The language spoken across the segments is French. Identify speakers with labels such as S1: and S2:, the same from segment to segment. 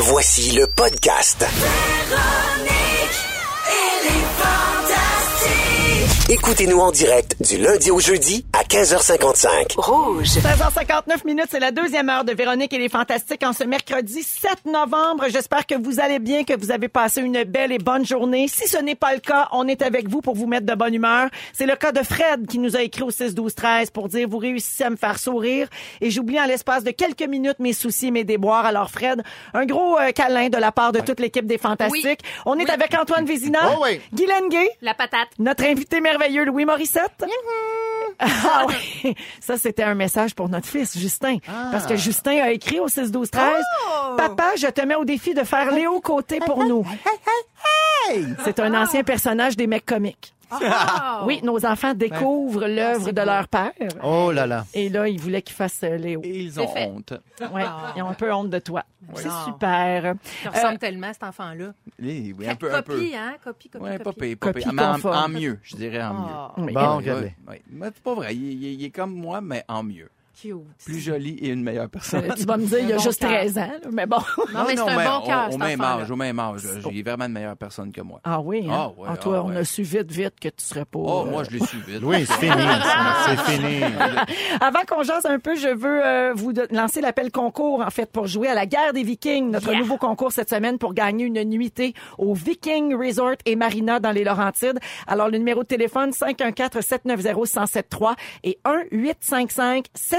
S1: Voici le podcast. Écoutez-nous en direct du lundi au jeudi à 15h55.
S2: 16h59 minutes, c'est la deuxième heure de Véronique et les Fantastiques en ce mercredi 7 novembre. J'espère que vous allez bien, que vous avez passé une belle et bonne journée. Si ce n'est pas le cas, on est avec vous pour vous mettre de bonne humeur. C'est le cas de Fred qui nous a écrit au 6 12 13 pour dire vous réussissez à me faire sourire et j'oublie en l'espace de quelques minutes mes soucis, mes déboires. Alors Fred, un gros euh, câlin de la part de toute l'équipe des Fantastiques. On est avec Antoine Vézina,
S3: Oh oui.
S2: Guylaine Gay,
S4: La patate.
S2: notre invité merveilleux Louis Morissette. Ah oui, ça c'était un message pour notre fils Justin. Parce que Justin a écrit au 6 12 13 Papa, je te mets au défi de faire Léo Côté pour nous. C'est un ancien personnage des mecs comiques.
S4: Ah.
S2: Oui, nos enfants découvrent l'œuvre de leur père
S3: Oh là là.
S2: et là, ils voulaient qu'il fasse euh, Léo.
S5: Et ils ont
S4: fait.
S5: honte.
S2: Ouais, ils ont un peu honte de toi. C'est
S4: Non.
S2: super.
S4: Tu ressembles tellement à cet enfant-là.
S5: Oui, oui, un peu, un peu.
S4: Copie, hein? Copie, copie,
S5: Ouais, pas
S4: copie.
S5: pire, pas
S2: Copie
S5: pire. Mais en,
S2: conforme.
S5: en mieux, je dirais en mieux.
S4: Ah,
S2: Oui.
S3: Bon,
S5: Ouais,
S3: regardez.
S5: ouais. Mais c'est pas vrai, il, il- il est comme moi, mais en mieux.
S4: Cute.
S5: Plus joli et une meilleure personne.
S2: Euh, Tu vas me dire, il y a
S4: bon
S2: juste
S4: cœur.
S2: 13 ans, là, mais bon.
S4: Non, mais c'est un bon cœur,
S5: au, même âge, au même âge. J'ai vraiment une meilleure personne que moi.
S2: Ah oui, hein?
S5: Ah ouais,
S2: Ah, toi,
S5: ah
S2: on
S5: ouais.
S2: a su vite, vite que tu serais pas...
S5: Oh,
S2: euh,
S5: moi, je l'ai su vite.
S3: Oui, c'est fini. C'est fini.
S2: Avant qu'on jase un peu, je veux euh, vous lancer l'appel concours, en fait, pour jouer à la guerre des Vikings, notre
S4: Yeah.
S2: nouveau concours cette semaine pour gagner une nuitée au Viking Resort et Marina dans les Laurentides. Alors, le numéro de téléphone, 514-790-1073 et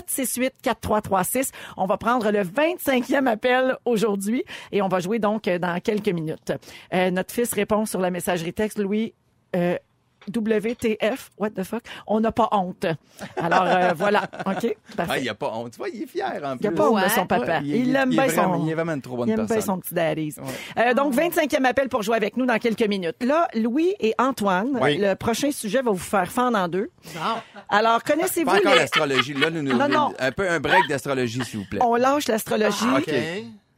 S2: 1-855-768-4336. On va prendre le 25e appel aujourd'hui et on va jouer donc euh, dans quelques minutes. Euh, notre fils répond sur la messagerie texte, Louis... euh, WTF, what the fuck, on n'a pas honte. Alors euh, voilà, OK,
S5: Ah, il n'y a pas honte. Tu vois, il est fier en
S2: Il n'y a pas honte de son papa.
S5: Ouais,
S2: il l'aime
S5: est
S2: bien
S5: vraiment-
S2: son...
S5: Il est vraiment une trop bonne
S2: il aime bien son petit daddies. Euh, donc, 25e appel pour jouer avec nous dans quelques minutes. Là, Louis et Antoine,
S3: Oui.
S2: le prochain sujet va vous faire fendre en deux.
S4: Bon.
S2: Alors, connaissez-vous
S5: Pas encore
S2: les...
S5: l'astrologie. Là, nous, nous,
S2: Non, non.
S5: Un peu un break d'astrologie, s'il vous plaît.
S2: On lâche l'astrologie.
S5: Ah, OK.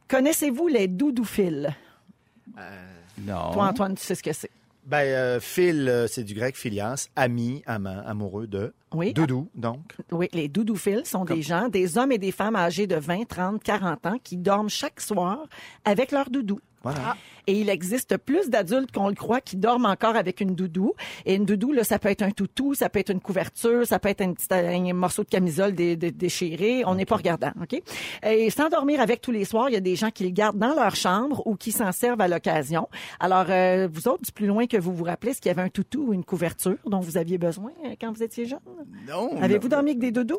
S2: Connaissez-vous les doudophiles?
S5: Non.
S2: Toi, Antoine, tu sais ce que c'est.
S3: Ben, euh, Phil, euh, c'est du grec philias, ami, amant, amoureux de.
S2: Oui.
S3: Doudou, donc.
S2: Oui, les doudophiles sont des gens, des hommes et des femmes âgés de 20, 30, 40 ans qui dorment chaque soir avec leur doudou.
S3: Voilà.
S2: Et il existe plus d'adultes qu'on le croit qui dorment encore avec une doudou. Et une doudou, là, ça peut être un toutou, ça peut être une couverture, ça peut être un, petit, un morceau de camisole dé- dé- déchiré. On n'est pas regardant, OK? Et s'endormir avec tous les soirs, il y a des gens qui le gardent dans leur chambre ou qui s'en servent à l'occasion. Alors, euh, vous autres, du plus loin que vous vous rappelez, est-ce qu'il y avait un toutou ou une couverture dont vous aviez besoin euh, quand vous étiez jeune?
S5: Non.
S2: Avez-vous dormi avec des doudous?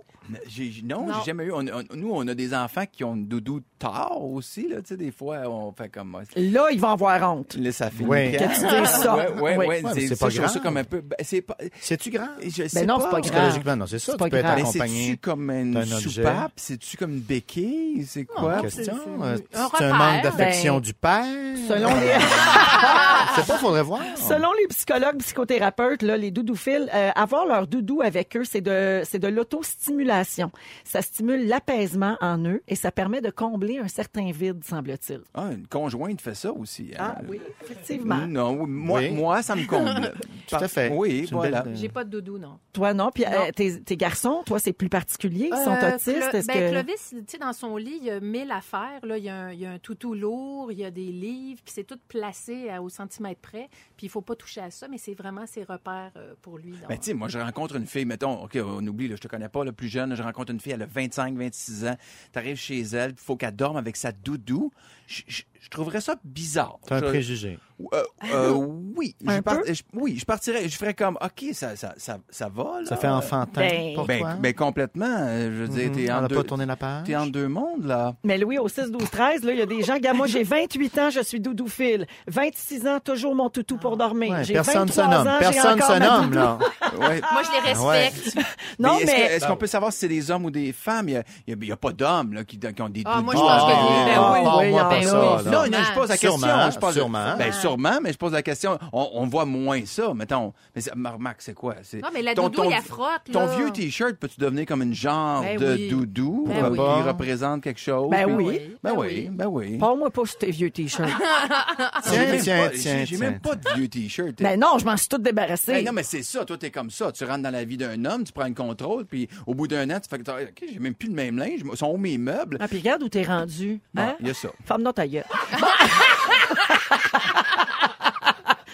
S5: Non,
S4: Non.
S5: j'ai jamais eu. on- on- nous, on a des enfants qui ont doudou tard aussi. Là, tu sais, des fois, on fait comme.
S2: Là, ils vont avoir honte.
S5: Là, ça fait
S3: Ouais.
S5: une
S2: tu ça.
S5: Ouais, ouais,
S2: Oui.
S5: ouais.
S3: Ouais, mais
S5: c'est
S3: c'est pas grave.
S5: comme un peu. ben, c'est pas.
S3: C'est-tu grand?
S5: Je sais
S2: non, c'est pas grave.
S3: Psychologiquement, non, c'est ça.
S2: C'est pas
S3: Tu peux être
S2: grave.
S5: Mais
S3: accompagné.
S5: c'est-tu comme une
S3: objet.
S5: soupape? C'est-tu comme une béquille? C'est quoi?
S3: Question.
S4: c'est-
S3: euh,
S4: un
S3: C'est un manque d'affection
S2: Ben,
S3: du père.
S2: Selon les...
S3: Sais pas, faudrait voir.
S2: Selon les psychologues, psychothérapeutes, là, les doudophiles, euh, avoir leur doudou avec eux, c'est de, c'est de l'autostimulation. Ça stimule l'apaisement en eux et ça permet de combler un certain vide, semble-t-il.
S5: Ah, une conjointe fait ça aussi. hein?
S2: Ah oui, effectivement.
S5: Non, oui, moi,
S3: Oui.
S5: moi, ça me comble.
S3: Tout à fait.
S5: Oui, voilà.
S4: J'ai pas de doudou, non.
S2: Toi, non. Puis
S4: Non.
S2: euh, tes, tes garçons, toi, c'est plus particulier. Ils sont
S4: Euh,
S2: autistes.
S4: Clo-
S2: Est-ce
S4: ben,
S2: que...
S4: Clovis, tu sais, dans son lit, il y a mille affaires. Là. Il, y a un, il y a un toutou lourd, il y a des livres, puis c'est tout placé à- au centimètre près. Puis il faut pas toucher à ça, mais c'est vraiment ses repères euh, pour lui. donc.
S5: Ben, tu sais, moi, je rencontre une fille, mettons, OK, on oublie, là, je te connais pas, le plus jeune, je rencontre une fille, elle a 25, 26 ans, t'arrives chez elle, il faut qu'elle dorme avec sa doudou. Je, je- je trouverais ça bizarre.
S3: C'est un
S5: Je-
S3: préjugé.
S5: Euh, euh, oui.
S2: Un
S5: Je par-
S2: peu?
S5: je- oui, je partirais, je ferais comme, OK, ça, ça, ça, ça va, là.
S3: Ça fait enfantin
S2: Ben-
S3: pour
S5: Ben,
S3: toi?
S5: ben, complètement. Je veux dire,
S3: Mhm.
S5: t'es
S3: On
S5: en
S3: n'a
S5: deux...
S3: pas tourné la page?
S5: T'es en deux mondes, là.
S2: Mais Louis, au 6, 12, 13, là, il y a des gens, gars, moi, j'ai 28 ans, je suis doudoufile. 26 ans, toujours mon toutou pour dormir.
S3: Ouais,
S2: j'ai
S3: personne
S2: 23
S3: se nomme.
S2: ans,
S3: Personne se nomme, là.
S5: Ouais.
S4: Moi, je les respecte.
S2: Non,
S5: est-ce
S2: mais...
S5: que- est-ce qu'on peut savoir si c'est des hommes ou des femmes? Il n'y a, pas d'hommes là, qui, qui ont des
S4: Ah, moi, je
S5: doudous.
S4: pense que
S3: Ah,
S4: oui. Ben
S3: ah,
S4: oui.
S2: oui,
S3: pas.
S5: Non, non, je pose la question.
S3: Sûrement,
S5: je pose,
S3: sûrement.
S5: Ben, sûrement, mais je pose la question. On, on voit moins ça, mettons. Mais remarque, c'est quoi?
S4: Non, mais la
S5: ton-
S4: doudou,
S5: ton-
S4: il la frotte,
S5: Ton vieux T-shirt, peux-tu devenir comme une genre
S4: Ben
S5: de
S4: oui.
S5: doudou?
S4: Ben oui.
S5: qui représente quelque chose?
S2: Ben oui.
S5: Ben oui, ben oui.
S2: Parle-moi pas sur tes vieux t-shirts.
S5: J'ai
S3: Tiens,
S5: même
S3: tiens,
S5: pas-
S3: tiens,
S5: j'ai- même
S3: tiens.
S5: pas de vieux T-shirt.
S2: ben non, je m'en suis tout débarrassé.
S5: Ben non, mais c'est ça. Toi, t'es comme ça. Tu rentres dans la vie d'un homme, tu prends le contrôle, puis au bout d'un an, tu fais que, OK, j'ai même plus le même linge. Ils sont où mes meubles?
S2: Ah, puis regarde où t'es rendu.
S5: Bon,
S2: Hein?
S5: il y a ça.
S2: Ferme-nous ta gueule.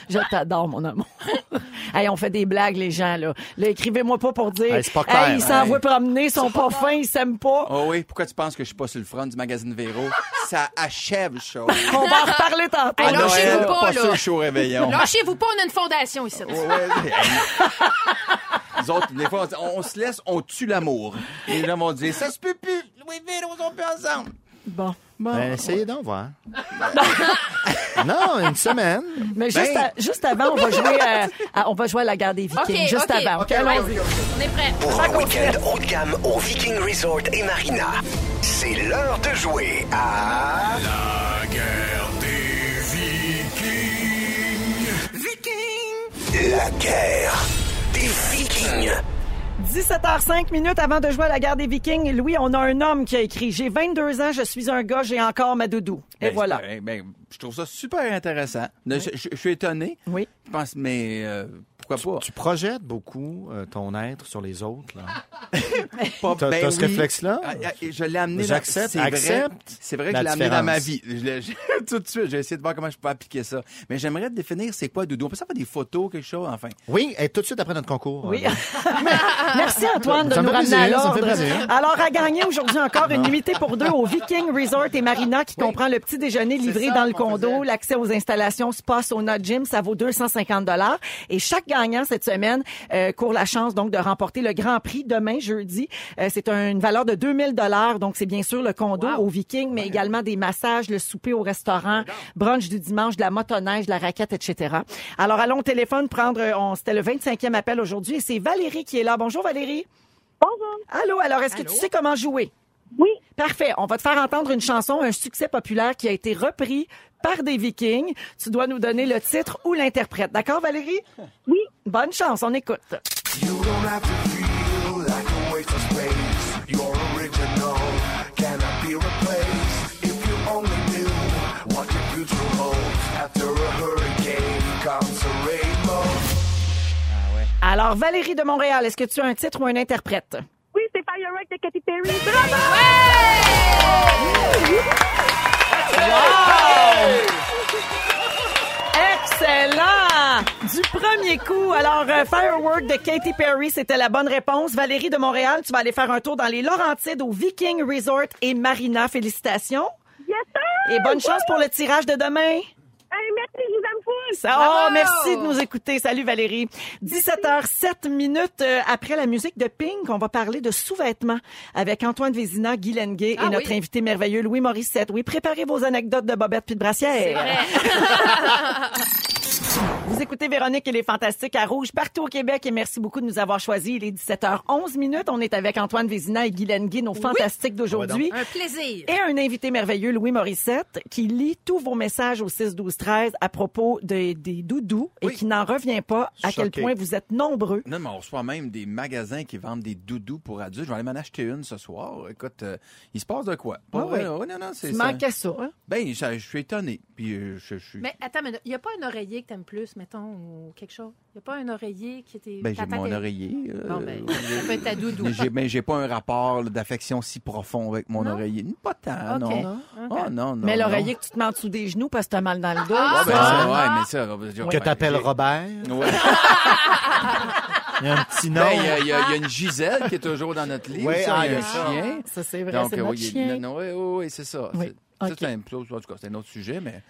S2: Je t'adore, mon amour. hey, on fait des blagues, les gens, là. Là, écrivez-moi pas pour dire.
S3: Hey, c'est pas clair,
S2: Hey, ils s'envoient
S5: hey.
S2: promener, ils sont pas fins, ils s'aiment pas.
S5: Oh oui, pourquoi tu penses que je suis pas sur le front du magazine Véro? Ça achève le show.
S2: On va en reparler tantôt.
S4: Hey,
S5: À
S4: lâchez-vous pas,
S5: pas
S4: là.
S5: sur le show réveillon.
S4: Lâchez-vous pas, on a une fondation ici.
S5: Ouais, ouais. Nous autres, des fois, on, on se laisse, on tue l'amour. Les gens vont dire, ça se peut plus. Louis et Véro sont plus ensemble.
S2: Bon.
S3: Ben, essayez donc, voir. non, une semaine.
S2: Mais juste,
S5: Ben.
S2: à- juste avant, on va jouer à, à- on va jouer à la guerre des Vikings. Juste avant.
S4: Ouais. On est prêts.
S1: Pour un week-end haut de gamme au Viking Resort et Marina, c'est l'heure de jouer à...
S6: La guerre des Vikings.
S1: La guerre Vikings.
S2: 17h05 minutes avant de jouer à la guerre des Vikings. Louis, on a un homme qui a écrit J'ai 22 ans, je suis un gars, j'ai encore ma doudou. Et
S5: Ben,
S2: voilà.
S5: Ben, je trouve ça super intéressant. Je, je- je suis étonné.
S2: Oui.
S5: Je pense, mais euh, pourquoi pas?
S3: Tu projettes beaucoup euh, ton être sur les autres. Là.
S5: Pas-
S3: T'as-
S5: ben
S3: t'as ce
S5: oui.
S3: réflexe-là?
S5: Ah, ah, Je l'ai amené dans...
S3: J'accepte,
S5: c'est vrai- C'est vrai que
S3: la
S5: je l'ai amené dans ma vie. Je l'ai- je- tout de suite, j'ai essayé de voir comment je peux appliquer ça. Mais j'aimerais définir c'est quoi doudou? On peut ça faire des photos, quelque chose, enfin.
S3: Oui, et tout de suite après notre concours.
S2: Oui.
S3: euh,
S2: Merci Antoine de
S3: Ça
S2: nous ramener à
S3: plaisir, ça me fait
S2: l'ordre.
S3: plaisir.
S2: Alors à gagner aujourd'hui encore une nuitée pour deux au Viking Resort et Marina qui comprend le petit déjeuner livré
S5: ça
S2: dans le condo,
S5: faisait.
S2: l'accès aux installations spa, sauna, gym, ça vaut 250 dollars et chaque gagnant cette semaine euh, court la chance donc de remporter le grand prix demain jeudi. Euh, c'est un- une valeur de 2000 dollars donc c'est bien sûr le condo au Viking mais également des massages, le souper au restaurant, brunch du dimanche, de la motoneige, de la raquette etc. Alors allons au téléphone prendre euh, on c'était le 25e appel aujourd'hui et c'est Valérie qui est là. Bonjour Valérie.
S7: Bonjour.
S2: Allô, alors est-ce que tu sais comment jouer?
S7: Oui.
S2: Parfait. On va te faire entendre une chanson, un succès populaire qui a été repris par des Vikings. Tu dois nous donner le titre ou l'interprète. D'accord, Valérie?
S7: Oui.
S2: Bonne chance, on écoute.
S6: You don't have to feel like a waste of space. You're original, cannot be replaced? If you only knew what your future holds. After a hurricane comes a rainbow.
S2: Alors, Valérie de Montréal, est-ce que tu as un titre ou un interprète?
S7: Oui, c'est Firework de Katy Perry.
S2: Excellent! Du premier coup. Alors, euh, Firework de Katy Perry, c'était la bonne réponse. Valérie de Montréal, tu vas aller faire un tour dans les Laurentides au Viking Resort et Marina. Félicitations.
S7: Yes, sir!
S2: Et bonne chance pour le tirage de demain.
S7: Hey, merci, je vous aime full!
S2: Ça, oh, merci de nous écouter. Salut Valérie. 17h07 minutes euh, après la musique de Pink, on va parler de sous-vêtements avec Antoine Vézina, Guy Lenguet
S4: Ah
S2: et notre
S4: oui.
S2: invité merveilleux Louis Morissette. Oui, préparez vos anecdotes de Bobette puis de Brassière. Vous écoutez Véronique et les Fantastiques à Rouge partout au Québec et merci beaucoup de nous avoir choisis. Il est 17h11 minutes. On est avec Antoine Vézina et Guy Lenguet, nos fantastiques d'aujourd'hui.
S4: Un plaisir.
S2: Et un invité merveilleux, Louis Morissette, qui lit tous vos messages au 6 12 13 à propos de- des doudous et
S5: Oui.
S2: qui n'en revient pas à quel point vous êtes nombreux.
S5: Non, mais on reçoit même des magasins qui vendent des doudous pour adultes. Je vais aller m'en acheter une ce soir. Écoute, euh, il se passe de quoi? Pas
S2: Ah
S5: vrai,
S2: oui.
S5: là. Ouais, non, non, c'est
S2: Tu
S5: ça.
S2: hein?
S5: Ben, ça- je suis étonné. Puis, euh, je, je suis...
S4: Mais attends, mais il n'y a pas un oreiller que t'aimes plus, mettons, ou quelque chose? Il n'y a pas un oreiller qui était.
S5: Ben, j'ai mon oreiller. euh,
S4: Bon, ben, ça peut être ta doudou.
S5: mais j'ai, ben, j'ai pas un rapport d'affection si profond avec mon
S4: Non?
S5: oreiller. Pas tant, non. Oh, non, non.
S2: Mais
S5: non.
S2: l'oreiller que tu te mets en dessous des genoux parce que t'as mal dans le dos.
S5: Ah, ben,
S2: ça.
S5: ça, ouais, mais
S3: Que
S5: ben,
S3: t'appelles
S5: j'ai-
S3: Robert?
S5: Ouais.
S3: Il y a un petit nom.
S5: Ben, il y, a- il y a il y a une Gisèle qui est toujours dans notre livre.
S3: Ouais,
S5: ça,
S3: ah,
S5: il y a un
S3: il y a ça.
S5: chien.
S2: Ça, c'est vrai,
S5: Donc,
S2: c'est
S5: euh,
S2: notre
S5: oui, oui, oui, oui, c'est ça.
S2: Oui.
S5: Un, c'est un autre sujet, mais.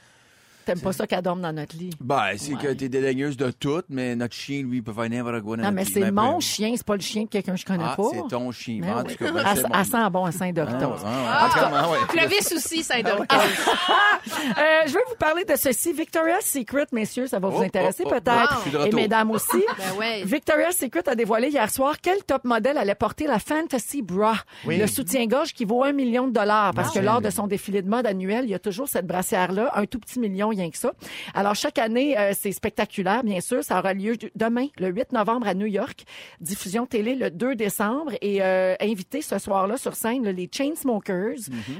S2: T'aimes pas ça qu'elle dorme dans notre lit.
S5: Ben, c'est que t'es dédaigneuse de tout, mais notre chien, lui, il peut faire n'importe quoi dans
S2: Non,
S5: notre
S2: mais
S5: lit.
S2: c'est
S5: Ben,
S2: mon
S5: peu-
S2: chien, c'est pas le chien de quelqu'un que je connais
S5: Ah,
S2: pas.
S5: c'est ton chien.
S2: Mais
S5: En
S2: oui.
S5: tout cas, ben,
S2: Elle,
S5: c'est
S2: elle
S5: bon.
S2: sent bon à Saint-Doritos.
S5: Ah, ah, ah, ouais.
S4: Clovis aussi, ça aide.
S2: Euh, je vais vous parler de ceci. Victoria's Secret, messieurs, ça va vous
S5: Oh,
S2: intéresser
S5: oh, oh,
S2: peut-être.
S5: je suis de
S2: Et
S5: retour.
S2: mesdames aussi.
S4: Ben ouais.
S2: Victoria's Secret a dévoilé hier soir quel top modèle allait porter la Fantasy Bra,
S3: Oui.
S2: le soutien-gorge qui vaut un million de dollars. Parce que
S3: Ah.
S2: lors de son défilé de mode annuel, il y a toujours cette brassière-là. Un tout petit million, il rien que ça. Alors, chaque année, euh, c'est spectaculaire, bien sûr. Ça aura lieu demain, le 8 novembre à New York. Diffusion télé le 2 décembre. Et euh, invité ce soir-là sur scène, là, les Chainsmokers,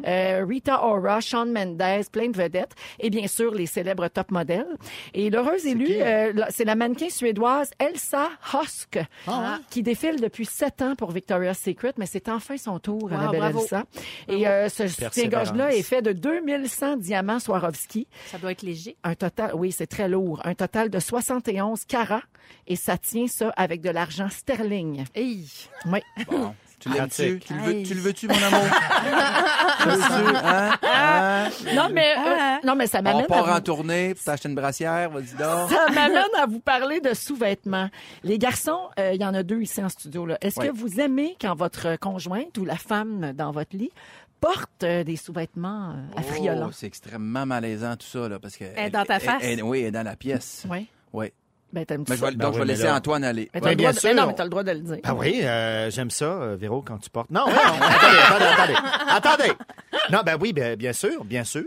S2: euh, Rita Ora, Shawn Mendes, plein de vedettes. Et bien sûr, les célèbres top modèles. Et l'heureuse élue, euh, c'est la mannequin suédoise Elsa Hosk,
S3: Ah
S2: qui défile depuis sept ans pour Victoria's Secret, mais c'est enfin son tour,
S4: Wow,
S2: Annabelle
S4: bravo.
S2: Elsa. Et euh, ce soutien-gorge-là est fait de 2100 diamants Swarovski.
S4: Ça doit être léger.
S2: Un total, oui, c'est très lourd. Un total de 71 carats. Et ça tient ça avec de l'argent sterling.
S4: Hey.
S2: Oui.
S5: Bon. Tu l'aimes-tu? Tu le veux-
S4: Hey.
S5: tu le veux-tu, mon amour? Tu le veux-tu? Hein? Hein?
S2: Non, mais, euh, non, mais ça
S5: On
S2: m'amène à
S5: part en
S2: vous-
S5: tournée pour t'acheter une brassière, vas-y donc.
S2: ça m'amène à vous parler de sous-vêtements. Les garçons, euh, il y en a deux ici en studio. là. Est-ce
S5: Ouais.
S2: que vous aimez quand votre conjointe ou la femme dans votre lit porte euh, des sous-vêtements euh, affriolants?
S5: Oh, c'est extrêmement malaisant tout ça, là, parce que...
S4: Elle est dans ta face?
S5: elle- oui, elle est dans la pièce.
S2: Oui.
S5: Oui.
S2: Ben, t'aimes
S5: Mais je vais?
S3: Ben
S5: donc, je
S3: oui,
S5: vais laisser
S3: là-
S5: Antoine aller.
S3: Ben,
S2: le droit
S3: bien
S2: de- mais non,
S3: sûr.
S2: mais t'as le droit de le dire.
S3: Ben oui, euh, j'aime ça, euh, Véro, quand tu portes. Non, non, attendez, attendez, attendez. Attendez. Non, ben oui, ben, bien sûr, bien sûr.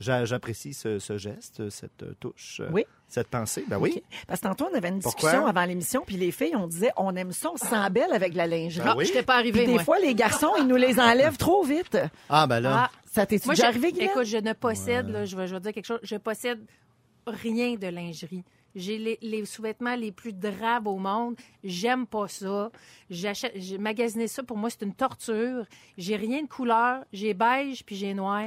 S3: J'a- J'apprécie ce, ce geste, cette euh, touche, euh,
S2: Oui.
S3: cette pensée. Ben oui.
S2: Parce que tantôt, on avait une
S3: Pourquoi?
S2: discussion avant l'émission, puis les filles, on disait, on aime ça, on se sent belle avec la lingerie.
S3: Ben oui.
S4: Je t'ai pas
S2: Puis
S4: arrivé,
S2: des
S4: moi.
S2: fois, les garçons, ils nous les enlèvent trop vite.
S3: Ah, ben là.
S4: Ah,
S2: Ça t'est
S4: moi,
S2: déjà arrivé, Guylaine?
S4: Écoute, je ne possède, là, je, vais, je vais dire quelque chose, je possède rien de lingerie. J'ai les, les sous-vêtements les plus drabes au monde. J'aime pas ça. J'achète, j'ai magasiné ça. Pour moi, c'est une torture. J'ai rien de couleur. J'ai beige puis j'ai noir.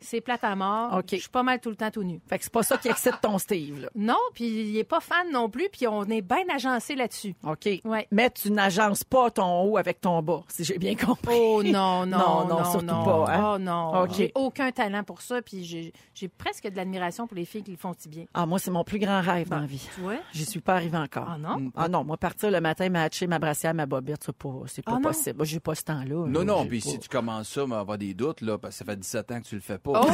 S4: C'est plate à mort.
S2: OK.
S4: Je suis pas mal tout le temps tout nu.
S2: Fait que c'est pas ça qui excite ton Steve, là.
S4: Non, puis il est pas fan non plus, puis on est bien agencé là-dessus.
S2: OK.
S4: Ouais.
S2: Mais tu n'agences pas ton haut avec ton bas, si j'ai bien compris.
S4: Oh non, non,
S2: Non,
S4: non,
S2: non, surtout
S4: non.
S2: pas, hein?
S4: Oh non,
S2: OK.
S4: j'ai aucun talent pour ça, puis j'ai j'ai presque de l'admiration pour les filles qui le font si bien.
S2: Ah, moi, c'est mon plus grand rêve dans la vie.
S4: Tu vois?
S2: J'y suis pas arrivée encore.
S4: Ah non?
S2: Ah non, moi, partir le matin, matcher ma brassière, ma bobette, c'est pas, c'est pas
S4: Ah
S2: possible. Moi, j'ai pas ce temps-là.
S5: Non,
S2: là.
S5: non, puis
S2: pas-
S5: si tu commences ça, mais avoir des doutes, là, parce que ça fait 17 ans que tu le fais pas.
S4: Oh!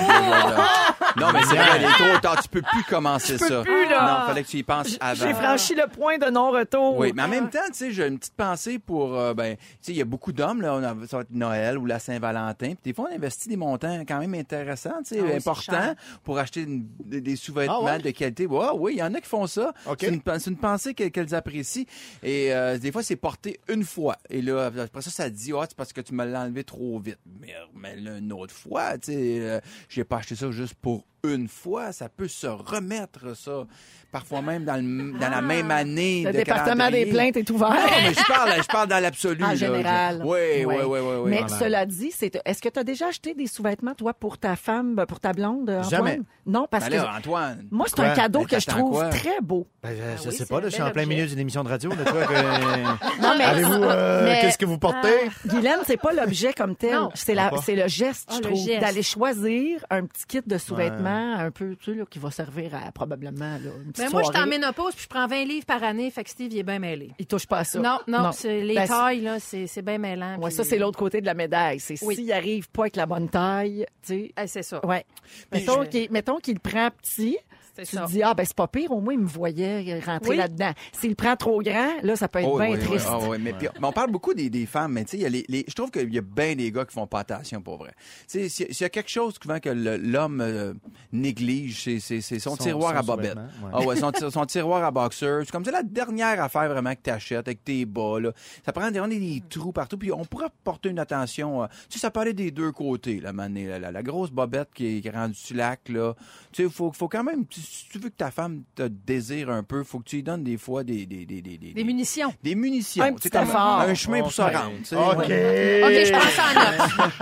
S5: non, mais c'est vrai, il est trop tard. Tu peux plus commencer ça.
S2: plus, là.
S5: Non, fallait que tu y penses avant.
S2: J'ai franchi le point de non-retour.
S5: Oui, mais en même temps, tu sais, j'ai une petite pensée pour, euh, ben, tu sais, il y a beaucoup d'hommes, là, on a, ça va être Noël ou la Saint-Valentin, puis des fois, on investit des montants quand même intéressants, tu sais,
S4: Ah oui,
S5: importants, pour acheter une- des, sous-vêtements
S3: Ah ouais?
S5: de qualité. Ouais, oui, il y en a qui font ça. C'est une, c'est une pensée que- qu'elles apprécient. Et euh, des fois, c'est porté une fois. Et là, après ça, ça dit, ah, c'est parce que tu me l'as enlevé trop vite. Mais, mais là, une autre fois, tu sais, euh, j'ai pas acheté ça juste pour une fois. Ça peut se remettre, ça. Parfois même dans, le- dans la même année.
S2: Le
S5: de
S2: département des plaintes est ouvert.
S5: Non, mais je parle, je parle dans l'absolu.
S2: En
S5: là.
S2: général.
S5: Oui, oui, oui, oui.
S2: Mais
S3: Voilà.
S2: cela dit, c'est est-ce que tu as déjà acheté des sous-vêtements, toi, pour ta femme, ben, pour ta blonde, Antoine?
S3: Jamais.
S2: Non, parce
S5: Ben
S2: que
S5: là, Antoine.
S2: moi, c'est un cadeau
S5: Ben,
S2: que je trouve
S5: quoi?
S2: très beau.
S3: Ben, je, je
S4: Ah oui,
S3: sais pas, là, je suis en plein milieu d'une émission de radio. De quoi que...
S2: Non, mais
S3: Avez-vous, euh,
S4: Mais-
S3: qu'est-ce que vous portez?
S2: Guylaine, c'est pas l'objet comme tel.
S4: Non.
S2: C'est la,
S3: Pas.
S2: c'est le geste,
S4: Ah,
S2: je
S4: le
S2: trouve, d'aller choisir un petit kit de sous-vêtements, un peu, tu sais, là, qui va servir à probablement là, une petite
S4: Ben, moi, je suis en ménopause, puis je prends 20 livres par année, fait que Steve, il est bien mêlé.
S2: Il touche pas à ça.
S4: Non, non, c'est- les
S2: Ben,
S4: tailles, là, c'est bien mêlant.
S2: Ouais,
S4: puis-
S2: ça, c'est l'autre côté de la médaille. C'est
S4: Oui.
S2: s'il arrive pas avec la bonne taille, tu sais.
S4: Ah, c'est ça.
S2: Ouais. Mettons
S4: je-
S2: qu'il mettons qu'il le prend petit. Tu
S4: ça.
S2: te dis, ah, ben, c'est pas pire, au moins, il me voyait rentrer
S4: Oui.
S2: là-dedans. S'il le prend trop grand, là, ça peut être
S5: Oh,
S2: bien
S5: oui, oui,
S2: triste.
S5: ah, oui, mais, puis, mais on parle beaucoup des, des femmes, mais tu sais, il y a les, les- je trouve qu'il y a bien des gars qui font pas attention pour vrai. Tu sais, s'il y a- s'il y a quelque chose souvent que l'homme euh, néglige, c'est c'est- c'est son,
S3: Son-
S5: tiroir
S3: son
S5: à
S3: ouais.
S5: Ah ouais, son, son tiroir à boxer. C'est comme c'est la dernière affaire vraiment que tu achètes avec tes bas. Là. Ça prend des, on a des trous partout, puis on pourrait porter une attention. euh, tu sais, ça parlait des deux côtés, là, mané, la, la- la grosse bobette qui est, qui est rendue sur lac, là. Tu sais, il faut, faut quand même, si tu veux que ta femme te désire un peu, faut que tu lui donnes des fois des, des, des, des,
S4: Des munitions.
S5: des munitions.
S2: Un petit
S5: comme
S2: effort.
S5: Un chemin pour se
S3: OK.
S5: rendre.
S3: OK.
S4: OK, je pense en note.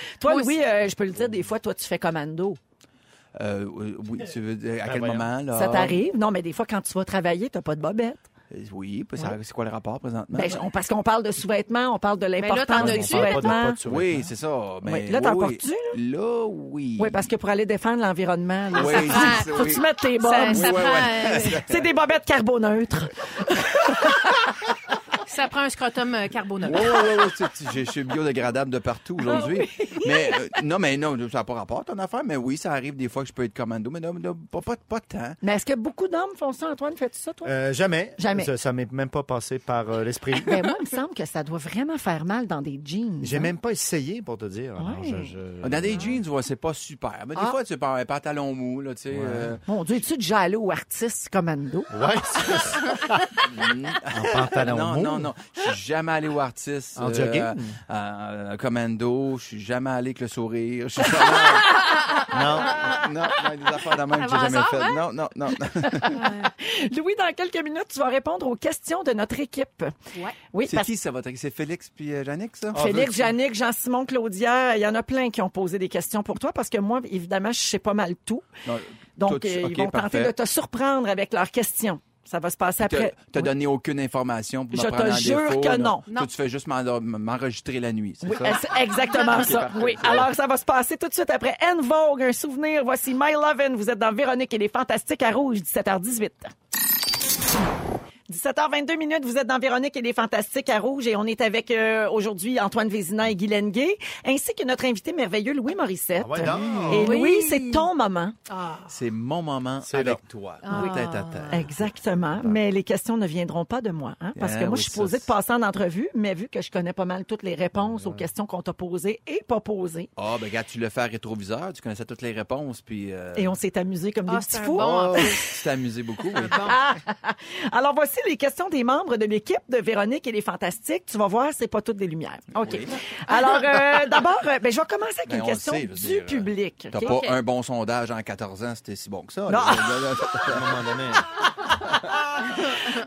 S2: Toi,
S4: Moi
S2: Louis, euh, je peux le dire, des fois, toi, tu fais commando.
S5: Euh, euh, oui, tu veux dire, à
S3: Ben
S5: quel
S3: voyons.
S5: moment, là?
S2: Ça t'arrive? Non, mais des fois, quand tu vas travailler, t'as pas de bobette.
S5: Euh, Oui, puis ça- c'est quoi le rapport présentement?
S2: Ben, on- parce qu'on parle de sous-vêtements, on parle de l'importance des sous-vêtements?
S5: oui, c'est ça. Mais,
S2: Oui, là, t'en
S5: oui,
S2: portes-tu,
S5: Là, oui.
S2: Oui, parce que pour aller défendre l'environnement,
S5: Oui,
S2: ça, faut que
S5: oui.
S2: tu mettes tes
S4: prend,
S5: oui.
S4: euh,
S2: C'est des bobettes carboneutres.
S4: Ça prend un scrotum euh, carboneux.
S5: Oui, oui, oui, je suis biodégradable de partout aujourd'hui.
S2: Ah
S5: Mais euh, non, mais non, ça n'a pas rapport ton affaire. Mais oui, ça arrive des fois que je peux être commando, mais non, non, pas, pas, pas tant.
S2: Mais est-ce que beaucoup d'hommes font ça, Antoine? Fais-tu ça, toi?
S3: Euh, jamais.
S2: Jamais.
S3: Ça, ça m'est même pas passé par euh, l'esprit.
S2: Ben, moi, il me semble que ça doit vraiment faire mal dans des jeans.
S3: J'ai
S2: hein.
S3: même pas essayé pour te dire. Je- je-
S5: Dans des jeans, ouais, c'est pas super. Mais des
S2: Ah.
S5: fois, tu prends un pantalon mou, là, tu sais. euh,
S2: Mon Dieu, es-tu déjà allé au artiste commando?
S3: Ouais, c'est ça. en pantalon
S5: non,
S3: mou?
S5: non, non. Je suis jamais allé au artiste.
S3: En jogging?
S5: euh, euh, commando. Je suis jamais allé avec le sourire. Je suis jamais...
S3: Non.
S5: non, non, des affaires de même que j'ai jamais
S4: ça,
S5: faites.
S4: hein?
S5: Non, non, non.
S2: Louis, dans quelques minutes, tu vas répondre aux questions de notre équipe.
S4: Ouais.
S2: Oui,
S5: C'est
S2: parce
S5: qui ça, votre... C'est Félix puis euh, Yannick, ça?
S2: Félix, Jannick, Jean-Simon, Claudia, il y en a plein qui ont posé des questions pour toi parce que moi, évidemment, je sais pas mal tout.
S5: Non,
S2: Donc, euh, ils vont
S5: parfait.
S2: tenter de te surprendre avec leurs questions. Ça va se passer après.
S5: t'as
S2: Oui.
S5: donné aucune information pour me
S2: Je te
S5: en
S2: jure
S5: défaut,
S2: que
S5: là.
S2: non.
S5: Toi, tu fais juste m'en- m'enregistrer la nuit, c'est
S2: Oui,
S5: ça?
S2: exactement ça.
S5: parfait.
S2: Oui. Alors, ça va se passer tout de suite après En Vogue, un souvenir. Voici My Lovin'. Vous êtes dans Véronique et les Fantastiques à Rouge, 17h18. 17h22 minutes, vous êtes dans Véronique et les Fantastiques à Rouge et on est avec euh, aujourd'hui Antoine Vézina et Guy Lenguet, ainsi que notre invité merveilleux Louis Morissette.
S3: Ah ouais.
S2: Et
S4: Oui.
S2: Louis, c'est ton moment.
S4: Ah.
S5: C'est mon moment
S3: C'est
S5: avec
S3: là.
S5: toi.
S2: Ah.
S5: Tête à tête.
S2: Exactement. Mais les questions ne viendront pas de moi. Hein, parce que
S5: Ah
S2: moi,
S5: oui,
S2: je suis posée de passer en entrevue, mais vu que je connais pas mal toutes les réponses aux questions qu'on t'a posées et pas posées,
S5: Ah, ben, regarde, tu le fais à rétroviseur, tu connaissais toutes les réponses, puis. euh,
S2: et on s'est amusé comme des petits
S4: un
S2: fous.
S4: bon en
S5: Oh,
S4: plus.
S5: tu t'es amusé beaucoup, oui.
S2: Alors voici les questions des membres de l'équipe de Véronique et les Fantastiques. Tu vas voir, c'est pas toutes des lumières. OK.
S5: Oui.
S2: Alors euh, d'abord, euh, ben, je vais commencer avec
S5: Ben,
S2: une question
S5: sait,
S2: du
S5: dire, euh,
S2: public.
S5: T'as pas un bon sondage en 14 ans, c'était si bon que ça.
S2: Non.
S5: là.
S3: À un moment donné.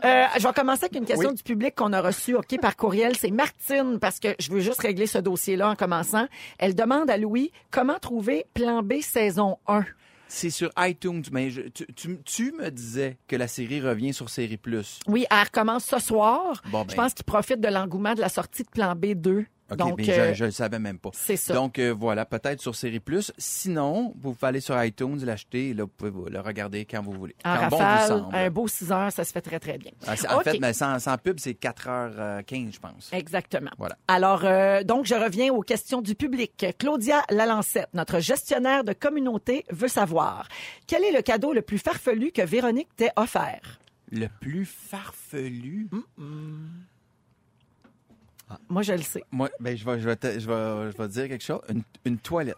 S2: Euh, je vais commencer avec une question
S5: Oui.
S2: du public qu'on a reçue OK, par courriel. C'est Martine, parce que je veux juste régler ce dossier-là en commençant. Elle demande à Louis comment trouver Plan B saison 1.
S5: C'est sur iTunes, mais je- tu, tu- tu me disais que la série revient sur Série Plus.
S2: Oui, elle recommence ce soir.
S5: Bon, ben.
S2: Je pense qu'il profite de l'engouement de la sortie de Plan B 2.
S5: OK,
S2: Donc,
S5: mais
S2: euh,
S5: je, je le savais même pas.
S2: c'est ça.
S5: Donc euh, voilà, peut-être sur Série Plus. Sinon, vous pouvez aller sur iTunes, l'acheter, et là, vous pouvez le regarder quand vous voulez.
S2: en
S5: quand bon vous semble.
S2: un beau 6 heures, ça se fait très, très bien.
S5: Ah, en fait, mais sans, sans pub, c'est 4h15, je pense.
S2: Exactement.
S5: Voilà.
S2: Alors, euh, donc, je reviens aux questions du public. Claudia Lalancette, notre gestionnaire de communauté, veut savoir quel est le cadeau le plus farfelu que Véronique t'ait offert?
S5: Le plus farfelu?
S2: Moi, je le sais.
S5: Moi, ben, je vais, je vais, te- je vais, je vais te dire quelque chose. Une, une toilette.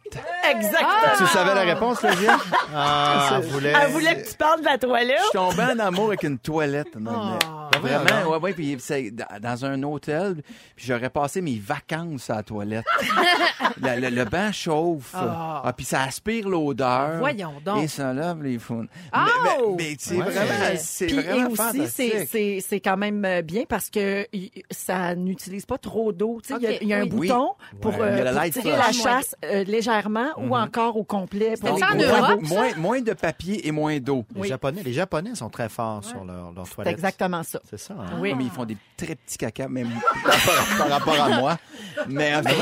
S2: Exactement.
S5: Tu savais la réponse, Claudia?
S3: Ah, elle voulait...
S2: Elle voulait que tu parles de la toilette.
S5: Je suis tombé en amour avec une toilette. Non, mais-
S3: Ben
S5: Vraiment, ouais, ouais, puis c'est dans un hôtel, puis j'aurais passé mes vacances à la toilette. le, le- le banc chauffe, ah, puis ça aspire l'odeur.
S4: Voyons donc.
S5: Et ça lave les faunes.
S4: Oh!
S5: Mais, mais- mais c'est
S3: Ouais.
S5: vraiment, c'est
S2: Puis, et
S5: vraiment
S2: aussi,
S5: fantastique.
S2: c'est- c'est c'est quand même bien parce que ça n'utilise pas trop d'eau. Tu sais, Il y a- y, a un
S4: oui.
S2: bouton pour,
S3: Ouais.
S2: euh, pour
S5: light
S2: tirer
S5: flush.
S2: la chasse euh, légèrement ou encore au complet.
S4: C'était
S2: pour-
S4: ça en
S2: pour-
S4: Europe?
S5: moins, moins, moins de papier et moins d'eau.
S3: Les. Japonais, les Japonais sont très forts sur leur, leur
S2: C'est
S3: toilette.
S2: exactement ça.
S3: C'est ça. hein?
S2: Oui.
S5: Mais ils font des très petits caca, même par, par rapport à moi. Mais c'est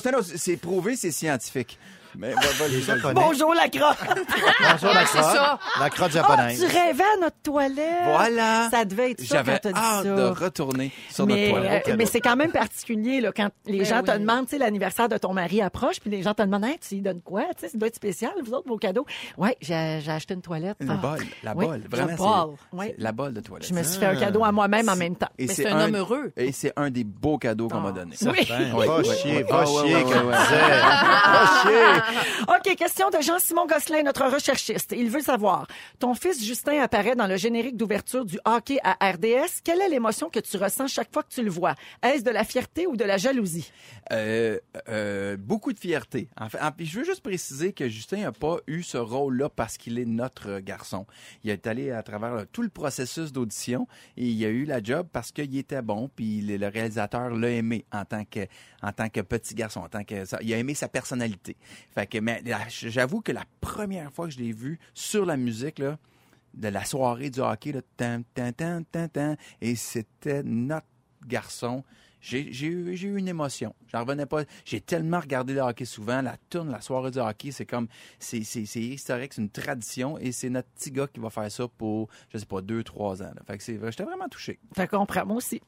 S5: c'est autre- c'est prouvé, c'est scientifique. Mais va- va-
S3: Les
S5: va-
S3: Japonais.
S2: Bonjour la crotte.
S3: Bonjour, la
S4: c'est
S3: crotte.
S4: ça.
S3: La crotte
S2: Ah,
S3: japonaise.
S2: tu rêvais à notre toilette.
S5: Voilà.
S2: Ça devait être ça quand
S5: J'avais
S2: t'as dit
S5: hâte
S2: ça.
S5: de retourner sur
S2: mais,
S5: notre toilette.
S2: euh, mais c'est quand même particulier là, quand les
S4: Ben
S2: gens te demandent, tu sais, l'anniversaire de ton mari approche, puis les gens te demandent, Hey, tu lui donnes quoi? Tu sais, ça doit être spécial, vous autres, vos cadeaux. Ouais, j'ai j'ai acheté une toilette.
S5: Le
S2: Ah.
S5: bol, la
S2: Oui,
S5: bol, vraiment.
S2: bol,
S5: c'est-
S2: oui.
S5: c'est La bol de toilette.
S2: Je me suis fait un cadeau à moi-même en même temps.
S5: Et
S4: Mais c'est un homme heureux.
S5: Et c'est un des beaux cadeaux qu'on m'a donné.
S3: Va chier, va
S5: Ah,
S3: chier, disait. Va chier.
S2: OK, question de Jean-Simon Gosselin, notre recherchiste. Il veut savoir, ton fils Justin apparaît dans le générique d'ouverture du hockey à RDS. Quelle est l'émotion que tu ressens chaque fois que tu le vois? Est-ce de la fierté ou de la jalousie?
S5: Euh, euh, beaucoup de fierté. En fait, je veux juste préciser que Justin n'a pas eu ce rôle-là parce qu'il est notre garçon. Il est allé à travers tout le processus d'audition et il a eu la job parce qu'il était bon, puis le réalisateur l'a aimé en tant que en tant que petit garçon, en tant que il a aimé sa personnalité. Fait mais j'avoue que la première fois que je l'ai vu sur la musique de la soirée du hockey là, tan, tan, tan, tan, et c'était notre garçon. J'ai eu, une émotion. J'en revenais pas. J'ai tellement regardé le hockey souvent. La tourne, la soirée du hockey, c'est comme, c'est historique, c'est une tradition et c'est notre petit gars qui va faire ça pour, je sais pas, deux, trois ans. Fait que j'étais vraiment touché.
S2: Je comprends, moi aussi.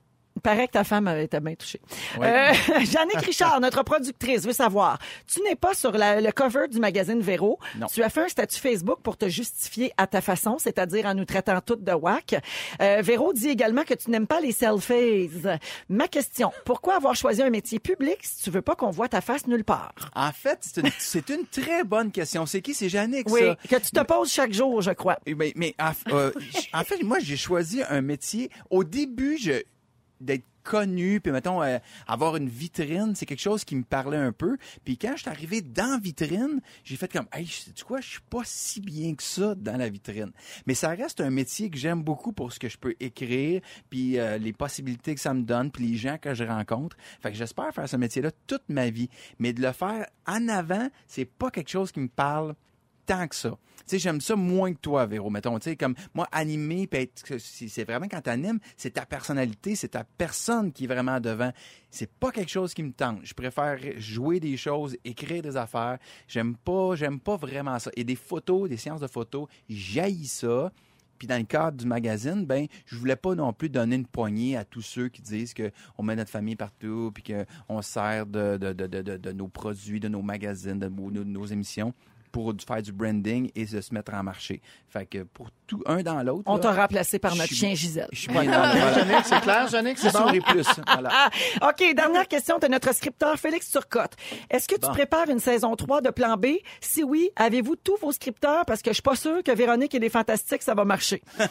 S2: Paraît que ta femme était bien touchée.
S5: Ouais.
S2: Euh, Jannick Richard, notre productrice, veut savoir, tu n'es pas sur la- le cover du magazine Véro.
S5: Non.
S2: Tu as fait un statut Facebook pour te justifier à ta façon, c'est-à-dire en nous traitant toutes de whack. Euh, Véro dit également que tu n'aimes pas les selfies. Ma question, pourquoi avoir choisi un métier public si tu veux pas qu'on voit ta face nulle part?
S5: En fait, c'est une, très bonne question. C'est qui? C'est Jannick,
S2: Oui,
S5: ça.
S2: que tu te poses chaque jour, je crois.
S5: Ben, mais en, euh, en fait, moi, j'ai choisi un métier. Au début, je d'être connu, puis mettons, euh, avoir une vitrine, c'est quelque chose qui me parlait un peu. Puis quand je suis arrivé dans vitrine, j'ai fait comme, hey, tu quoi, je suis pas si bien que ça dans la vitrine. Mais ça reste un métier que j'aime beaucoup pour ce que je peux écrire, puis euh, les possibilités que ça me donne, puis les gens que je rencontre. Fait que j'espère faire ce métier-là toute ma vie. Mais de le faire en avant, c'est pas quelque chose qui me parle tant que ça. Tu sais, j'aime ça moins que toi, Véro, mettons. Tu sais, comme moi, animer, c'est vraiment quand t'animes, c'est ta personnalité, c'est ta personne qui est vraiment devant. C'est pas quelque chose qui me tente. Je préfère jouer des choses, écrire des affaires. J'aime pas, j'aime pas vraiment ça. Et des photos, des séances de photos, j'haïs ça. Puis dans le cadre du magazine, ben, je voulais pas non plus donner une poignée à tous ceux qui disent que on met notre famille partout, puis qu'on sert de, nos produits, de nos magazines, de nos émissions pour faire du branding et de se mettre en marché. Fait que pour tout un dans l'autre,
S2: On t'a remplacé par notre chien Gisèle.
S5: je suis bien dans le-
S3: Jannick, c'est clair, Jannick, c'est bon?
S5: Plus. Voilà.
S2: OK, dernière question de notre scripteur Félix Turcotte. Est-ce que tu
S5: Bon.
S2: prépares une saison 3 de Plan B? Si oui, avez-vous tous vos scripteurs? Parce que je suis pas sûre que Véronique et les Fantastiques, ça va marcher.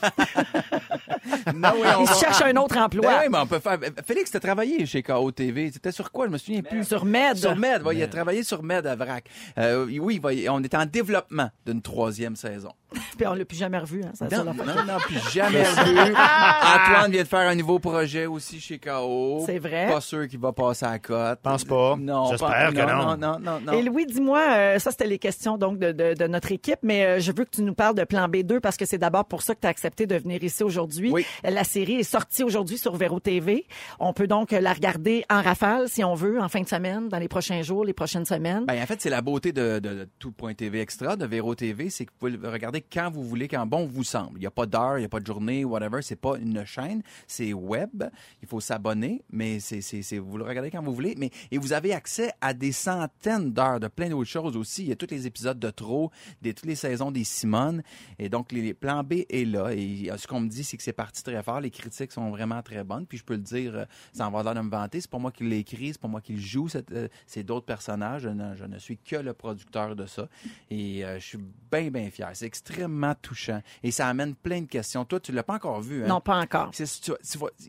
S5: Non, oui, on
S2: Ils
S5: va-
S2: cherchent un autre emploi.
S5: Ben oui, mais on peut faire. Félix, t'as travaillé chez KO TV. C'était sur quoi? Je me souviens plus.
S2: Sur Med.
S5: Sur Med, ouais, il a travaillé sur Med à Vrac. Euh, oui, on est en développement d'une troisième saison.
S2: Puis on l'a plus jamais revu. Hein, ça,
S5: Non, non, non, puis jamais vu. Antoine vient de faire un nouveau projet aussi chez KO.
S2: C'est vrai.
S5: Pas sûr qu'il va passer à la cote.
S3: Pense pas.
S5: Non,
S3: J'espère
S5: pas-
S3: que non.
S5: Non, non, non, non.
S2: Et Louis, dis-moi, euh, ça c'était les questions donc de, de- de notre équipe, mais euh, je veux que tu nous parles de Plan B2 parce que c'est d'abord pour ça que tu as accepté de venir ici aujourd'hui.
S5: Oui.
S2: La série est sortie aujourd'hui sur Véro TV. On peut donc la regarder en rafale si on veut, en fin de semaine, dans les prochains jours, les prochaines semaines.
S5: Ben, en fait, c'est la beauté de, de, de tout.tv extra, de Véro TV, c'est que vous pouvez le regarder quand vous voulez, quand bon vous semble. Il n'y a pas d'heure, il n'y a pas de journée, whatever. C'est pas une chaîne, c'est web. Il faut s'abonner, mais c'est, vous le regardez quand vous voulez. Mais, et vous avez accès à des centaines d'heures de plein d'autres choses aussi. Il y a tous les épisodes de trop, des, toutes les saisons des Simone. Et donc, les, les plans B est là. Et euh, ce qu'on me dit, c'est que c'est parti très fort. Les critiques sont vraiment très bonnes. Puis je peux le dire euh, sans avoir l'air de me vanter. C'est pas moi qui l'ai écrit, c'est pas moi qui le joue. euh, c'est d'autres personnages. Je ne, je ne suis que le producteur de ça. Et euh, je suis bien, bien fier. C'est extrêmement touchant. Et ça amène plein de questions. Toi, tu l'as pas encore vu, hein?
S2: Non, pas encore.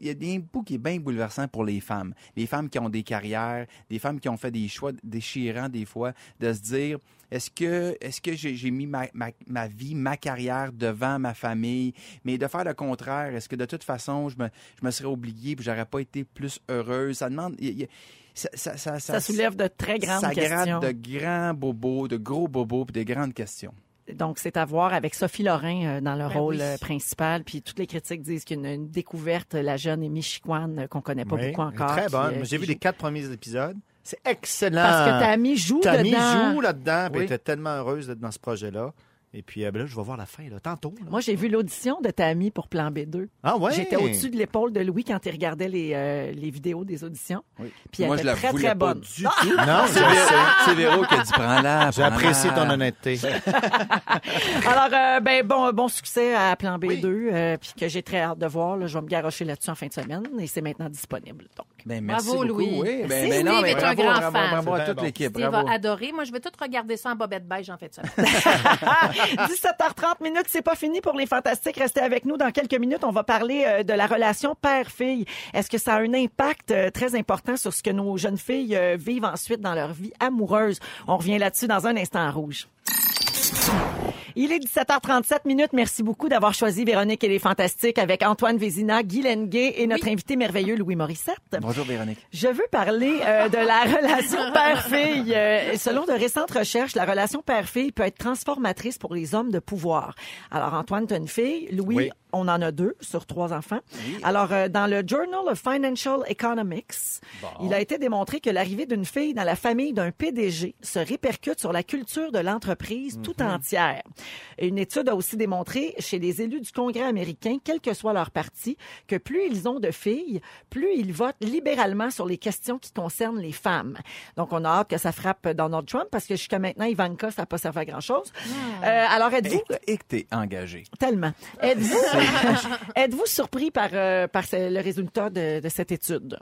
S5: Il y a un bout qui est bien bouleversant pour les femmes. Les femmes qui ont des carrières, des femmes qui ont fait des choix déchirants des fois, de se dire est-ce que est-ce que j'ai mis ma, ma, ma vie, ma carrière devant ma famille, mais de faire le contraire, est-ce que de toute façon je me, je me serais oubliée puis j'aurais pas été plus heureuse? Ça demande y ça, ça, ça,
S2: Ça soulève de très grandes
S5: ça
S2: questions.
S5: gratte de grands bobos, de gros bobos puis de grandes questions.
S2: Donc, c'est à voir avec Sophie Lorrain euh, dans le
S4: Ben
S2: rôle
S4: oui.
S2: euh, principal. Puis toutes les critiques disent qu'il y a une, une découverte, la jeune Amy Chiquan, euh, qu'on connaît pas
S3: Oui,
S2: beaucoup encore.
S3: Très
S2: qui,
S3: bonne.
S2: euh,
S3: J'ai vu
S2: joue.
S3: les quatre premiers épisodes. C'est excellent.
S2: Parce que ta amie joue
S3: Tammy
S2: dedans.
S3: joue là-dedans, puis
S2: Oui.
S3: elle était tellement heureuse d'être dans ce projet-là. Et puis euh, ben là, je vais voir la fin, là, tantôt. là.
S2: Moi, j'ai vu l'audition de ta amie pour Plan B2.
S3: ah ouais?
S2: J'étais au-dessus de l'épaule de Louis quand il regardait les, euh, les vidéos des auditions.
S5: Oui.
S2: Puis elle
S5: Moi,
S2: était
S5: je la
S2: très, très
S5: pas
S2: bonne.
S5: du tout.
S3: Non,
S5: C'est Véro qui a dit prends-la.
S3: J'apprécie ton honnêteté.
S2: Alors, euh, ben bon, bon succès à Plan B2, euh, puis que j'ai très hâte de voir. Là, je vais me garrocher là-dessus en fin de semaine et c'est maintenant disponible. Donc.
S5: Ben, merci
S4: Bravo,
S5: beaucoup.
S4: Louis.
S5: Oui, ben, ben, non,
S4: Steve
S5: mais
S4: est un
S5: bravo,
S4: grand
S5: bravo,
S4: fan.
S5: bravo à toute l'équipe. Bravo.
S4: va adorer. Moi, je vais tout regarder ça en bobette beige en fait ça.
S2: 17h30 minutes, c'est pas fini pour les fantastiques. Restez avec nous dans quelques minutes. On va parler euh, de la relation père-fille. Est-ce que ça a un impact euh, très important sur ce que nos jeunes filles euh, vivent ensuite dans leur vie amoureuse? On revient là-dessus dans un instant en rouge. Il est 17h37 minutes. Merci beaucoup d'avoir choisi Véronique et les Fantastiques avec Antoine Vézina, Guy Lenguet et notre invité merveilleux Louis Morissette.
S5: Bonjour Véronique.
S2: Je veux parler euh, de la relation père-fille. Euh, selon de récentes recherches, la relation père-fille peut être transformatrice pour les hommes de pouvoir. Alors, Antoine, tu as une fille. Louis
S3: Oui.
S2: On en a deux sur trois enfants. Alors, euh, dans le Journal of Financial Economics, il a été démontré que l'arrivée d'une fille dans la famille d'un PDG se répercute sur la culture de l'entreprise tout entière. Et Une étude a aussi démontré chez les élus du Congrès américain, quel que soit leur parti, que plus ils ont de filles, plus ils votent libéralement sur les questions qui concernent les femmes. Donc, on a hâte que ça frappe Donald Trump parce que jusqu'à maintenant, Ivanka, ça n'a pas servi à grand-chose. Euh, alors, êtes-vous...
S5: Et, et que t'es engagé.
S2: Tellement. Êtes-vous êtes-vous surpris par, euh, par ce- le résultat de, de cette étude?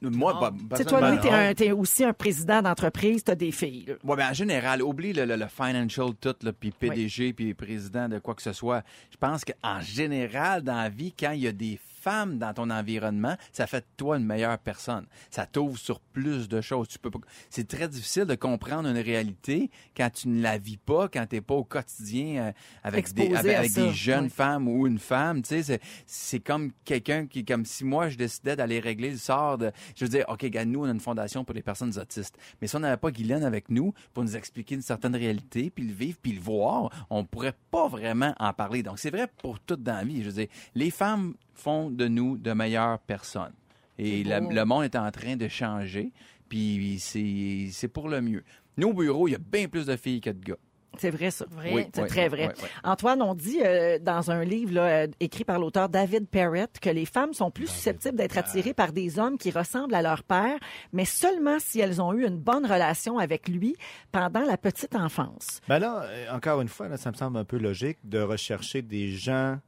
S5: Moi, bah,
S2: Tu sais, toi,
S5: personnellement,
S2: Louis, t'es, aussi un président d'entreprise, t'as des filles. là.
S5: Ouais, ben en général, oublie le, le- le financial tout, puis PDG, puis président de quoi que ce soit. Je pense qu'en général, dans la vie, quand il y a des dans ton environnement, ça fait de toi une meilleure personne. Ça t'ouvre sur plus de choses. Tu peux pas... C'est très difficile de comprendre une réalité quand tu ne la vis pas, quand tu n'es pas au quotidien euh, avec, des, avec, des jeunes
S2: oui.
S5: femmes ou une femme. Tu sais, c'est, c'est comme quelqu'un qui, comme si moi, je décidais d'aller régler le sort de. Je veux dire, OK, regarde, nous, on a une fondation pour les personnes autistes. Mais si on n'avait pas Guylaine avec nous pour nous expliquer une certaine réalité, puis le vivre, puis le voir, on pourrait pas vraiment en parler. Donc, c'est vrai pour toute dans la vie. Je veux dire, les femmes font de nous de meilleures personnes. Et la- le monde est en train de changer, puis c'est, c'est pour le mieux. Nous, au bureau, il y a bien plus de filles que de gars.
S2: C'est vrai, ça.
S4: Vrai.
S5: Oui,
S2: C'est
S5: oui,
S2: très vrai.
S5: oui, oui.
S2: Antoine, on dit euh, dans un livre là, euh, écrit par l'auteur David Perrett que les femmes sont plus susceptibles d'être attirées par des hommes qui ressemblent à leur père, mais seulement si elles ont eu une bonne relation avec lui pendant la petite enfance.
S3: Ben là, euh, encore une fois, là, ça me semble un peu logique de rechercher des gens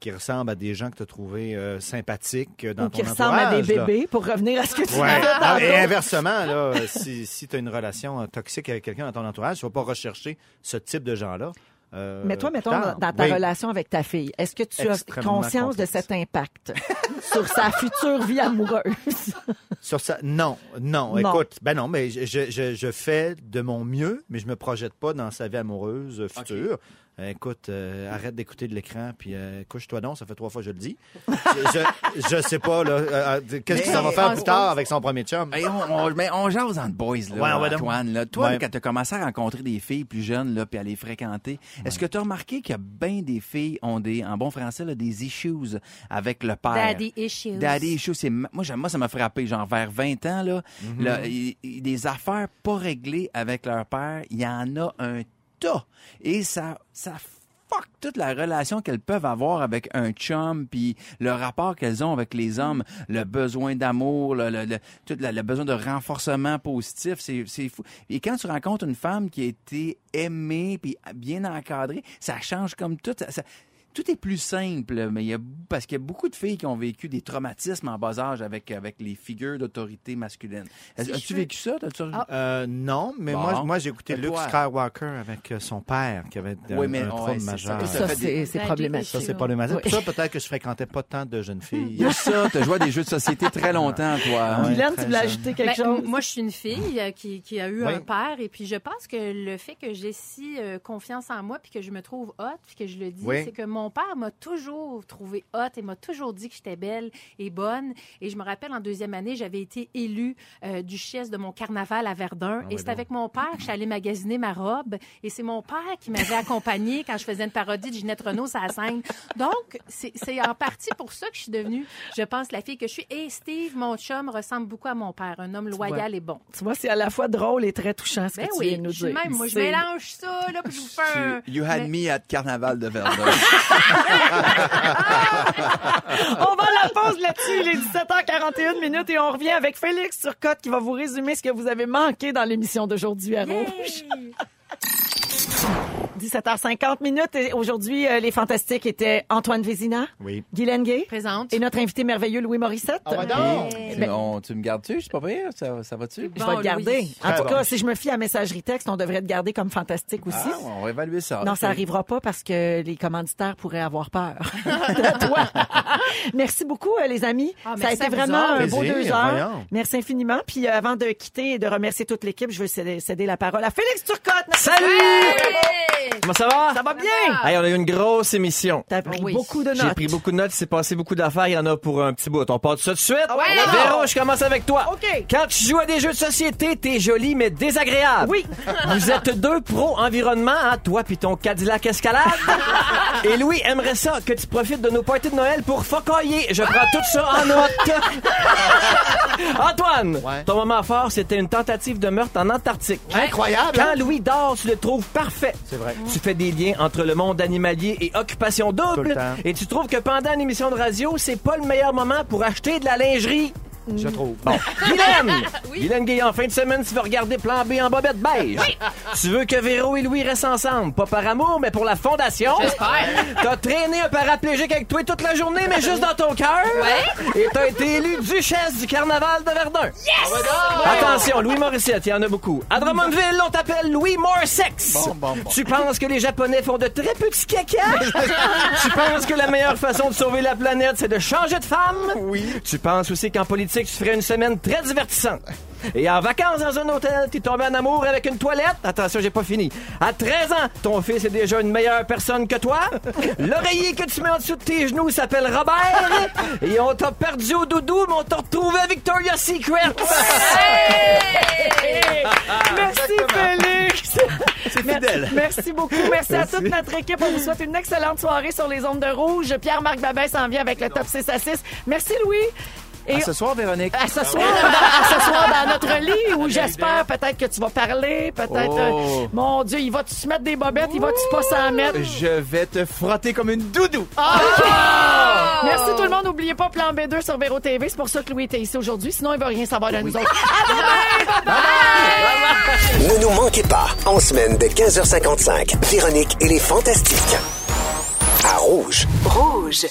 S3: qui ressemblent à des gens que tu as trouvés euh, sympathiques euh, dans
S2: Ou
S3: ton
S2: qui ressemblent à des
S3: là.
S2: bébés, pour revenir à ce que tu
S3: Ouais.
S2: disais
S3: Ah, Et
S2: tantôt.
S3: inversement, là, euh, si, si tu as une relation euh, toxique avec quelqu'un dans ton entourage, tu vas pas rechercher ce type de gens-là. euh,
S2: Mais toi, mettons, dans, dans ta
S3: Oui.
S2: relation avec ta fille, est-ce que tu as conscience de cet impact sur sa future vie amoureuse?
S3: Sur ça, non, non,
S2: Non.
S3: Écoute, ben non, mais je, je- je, fais de mon mieux, mais je me projette pas dans sa vie amoureuse euh, future. Euh, écoute, euh, arrête d'écouter de l'écran, puis euh, couche-toi donc, ça fait trois fois que je le dis. je, je, je sais pas, là, euh, euh, qu'est-ce que ça va faire
S5: on
S3: plus tard avec son premier chum?
S5: Hey, on, on- mais on jase entre boys, là,
S3: Ouais, ouais, donc.
S5: Antoine. Là. Toi,
S3: Ouais.
S5: quand tu as commencé à rencontrer des filles plus jeunes, là, puis à les fréquenter, est-ce que tu as remarqué que bien des filles ont des, en bon français, là, des issues avec le père?
S4: Daddy issues.
S5: Daddy issues, c'est moi, j'aime- moi, ça m'a frappé. Genre, vers 20 ans, là,
S3: Mhm.
S5: il- des affaires pas réglées avec leur père, il y en a un Et ça, ça fuck toute la relation qu'elles peuvent avoir avec un chum, puis le rapport qu'elles ont avec les hommes, le besoin d'amour, le, le, besoin de renforcement positif, c'est fou. Et quand tu rencontres une femme qui a été aimée, puis bien encadrée, ça change comme tout. Tout est plus simple, mais il y a, parce qu'il y a beaucoup de filles qui ont vécu des traumatismes en bas âge avec, avec les figures d'autorité masculine. As-
S4: Si
S5: As-tu vécu ça?
S4: Ah.
S3: Euh, non, mais
S5: Bon.
S3: moi, moi j'ai écouté Luke
S5: toi?
S3: Skywalker avec euh, son père qui avait
S5: Oui,
S3: un,
S5: mais-
S3: un
S5: ouais, ça.
S3: majeur.
S5: Ça
S2: c'est problématique.
S3: Ça, c'est
S4: Oui.
S3: pas le matin.
S2: Oui.
S3: Pour ça, peut-être que je fréquentais pas tant de jeunes filles.
S5: Il y a ça, t'as joué à des jeux de société très longtemps, toi. hein?
S2: Tu voulais ajouter quelque
S4: Ben,
S2: chose?
S4: Moi, je suis une fille euh, qui, qui a eu
S3: Oui.
S4: un père et puis je pense que le fait que j'ai si euh, confiance en moi puis que je me trouve hot puis que je le dis,
S3: Oui.
S4: c'est que mon père m'a toujours trouvé hot et m'a toujours dit que j'étais belle et bonne. Et je me rappelle, en deuxième année, j'avais été élue euh, duchesse de mon carnaval à Verdun
S3: Ah
S4: et c'est avec mon père que je suis allée magasiner ma robe et c'est mon père qui m'avait accompagnée quand je faisais une parodie de Ginette Renault sur la scène. Donc, c'est c'est en partie pour ça que je suis devenue, je pense, la fille que je suis. Et Steve, mon chum, ressemble beaucoup à mon père, un homme loyal et bon.
S2: Tu vois, c'est à la fois drôle et très touchant ce
S4: Ben
S2: que tu viens de nous dire.
S4: même, moi, je mélange ça, là, puis je vous fais un...
S5: You had
S4: Mais-
S5: me at Carnaval de Verdun.
S2: On va la pause là-dessus. Il est 17h41 minutes et on revient avec Félix Turcotte qui va vous résumer ce que vous avez manqué dans l'émission d'aujourd'hui à Rouge.
S4: Yay!
S2: 17h50 minutes et aujourd'hui, euh, les fantastiques étaient Antoine Vézina,
S3: Oui.
S2: Guylaine Gay
S4: Présente.
S2: et notre invité merveilleux Louis Morissette.
S3: Ah, ouais, donc.
S4: Hey.
S5: tu, on- tu me gardes-tu? C'est pas pire? Ça, ça va-tu?
S2: Je vais le garder.
S4: Louis.
S2: En
S3: Très
S2: tout
S3: bon.
S2: cas, si je me fie à messagerie texte, on devrait te garder comme fantastique aussi.
S5: Ah, on va évaluer ça.
S2: Non, ça arrivera pas parce que les commanditaires pourraient avoir peur de toi. merci beaucoup, euh, les amis.
S4: Ah,
S2: ça a
S4: merci
S2: été
S4: à vous
S2: vraiment
S4: autres.
S2: un beau
S3: Plaisir,
S2: deux heures.
S3: voyons.
S2: Merci infiniment. Puis euh, avant de quitter et de remercier toute l'équipe, je veux céder, céder la parole à Félix Turcotte. notre-
S4: Hey!
S8: Comment ça va?
S2: Ça va bien?
S8: Hey, on a eu une grosse émission.
S2: T'as pris
S4: Oui.
S2: beaucoup de notes.
S8: J'ai pris beaucoup de notes, il s'est passé beaucoup d'affaires, il y en a pour un petit bout. On part de ça tout de suite.
S2: ouais,
S8: Véro, je commence avec toi.
S2: OK.
S8: Quand tu joues à des jeux de société, t'es joli mais désagréable.
S2: Oui.
S8: Vous êtes deux pros environnement, hein, toi puis ton Cadillac Escalade. Et Louis aimerait ça que tu profites de nos parties de Noël pour focailler. Je prends tout ça en note. Antoine,
S3: Ouais.
S8: ton moment fort, c'était une tentative de meurtre en Antarctique.
S3: Incroyable!
S8: Quand
S3: hein?
S8: Louis dort, tu le trouves parfait.
S3: C'est vrai.
S8: Tu fais des liens entre le monde animalier et occupation double. Et tu trouves que pendant une émission de radio, c'est pas le meilleur moment pour acheter de la lingerie.
S3: Je trouve.
S8: Bon. Guylaine! Guylaine Guillon, en fin de semaine, tu veux regarder Plan B en bobette beige. Tu veux que Véro et Louis restent ensemble, pas par amour, mais pour la fondation.
S4: J'espère.
S8: T'as traîné un paraplégique avec toi toute la journée, mais juste dans ton cœur. Et t'as été élue duchesse du carnaval de Verdun. Attention, Louis Morissette, il y en a beaucoup. À Drummondville, on t'appelle Louis Morsex.
S5: Bon, bon, bon.
S8: Tu penses que les Japonais font de très petits caca? tu penses que la meilleure façon de sauver la planète, c'est de changer de femme?
S5: Oui.
S8: Tu penses aussi qu'en politique, tu ferais une semaine très divertissante. Et en vacances dans un hôtel, t'es tombé en amour avec une toilette. Attention, j'ai pas fini. À 13 ans, ton fils est déjà une meilleure personne que toi. L'oreiller que tu mets en dessous de tes genoux s'appelle Robert. Et on t'a perdu au doudou, mais on t'a retrouvé à Victoria's Secret.
S2: Merci, Félix.
S5: C'est fidèle.
S2: Merci beaucoup. Merci, à toute notre équipe. On vous souhaite une excellente soirée sur les ondes de rouge. Pierre-Marc Babin s'en vient avec le top 6 à 6. Merci, Louis. Et
S5: À ce soir, Véronique.
S2: à ce soir, dans, à ce soir dans notre lit où j'espère peut-être que tu vas parler, peut-être.
S5: Oh.
S2: euh, mon Dieu, il va-tu se mettre des bobettes? Il va-tu pas s'en mettre?
S5: Je vais te frotter comme une doudou.
S2: Ah, OK. Merci tout le monde. N'oubliez pas Plan B2 sur Véro TV. C'est pour ça que Louis était ici aujourd'hui. Sinon, il va rien savoir de nous autres. À demain! Bye-bye!
S1: Ne nous manquez pas, en semaine de 15h55, Véronique et les Fantastiques. À Rouge.
S9: Rouge.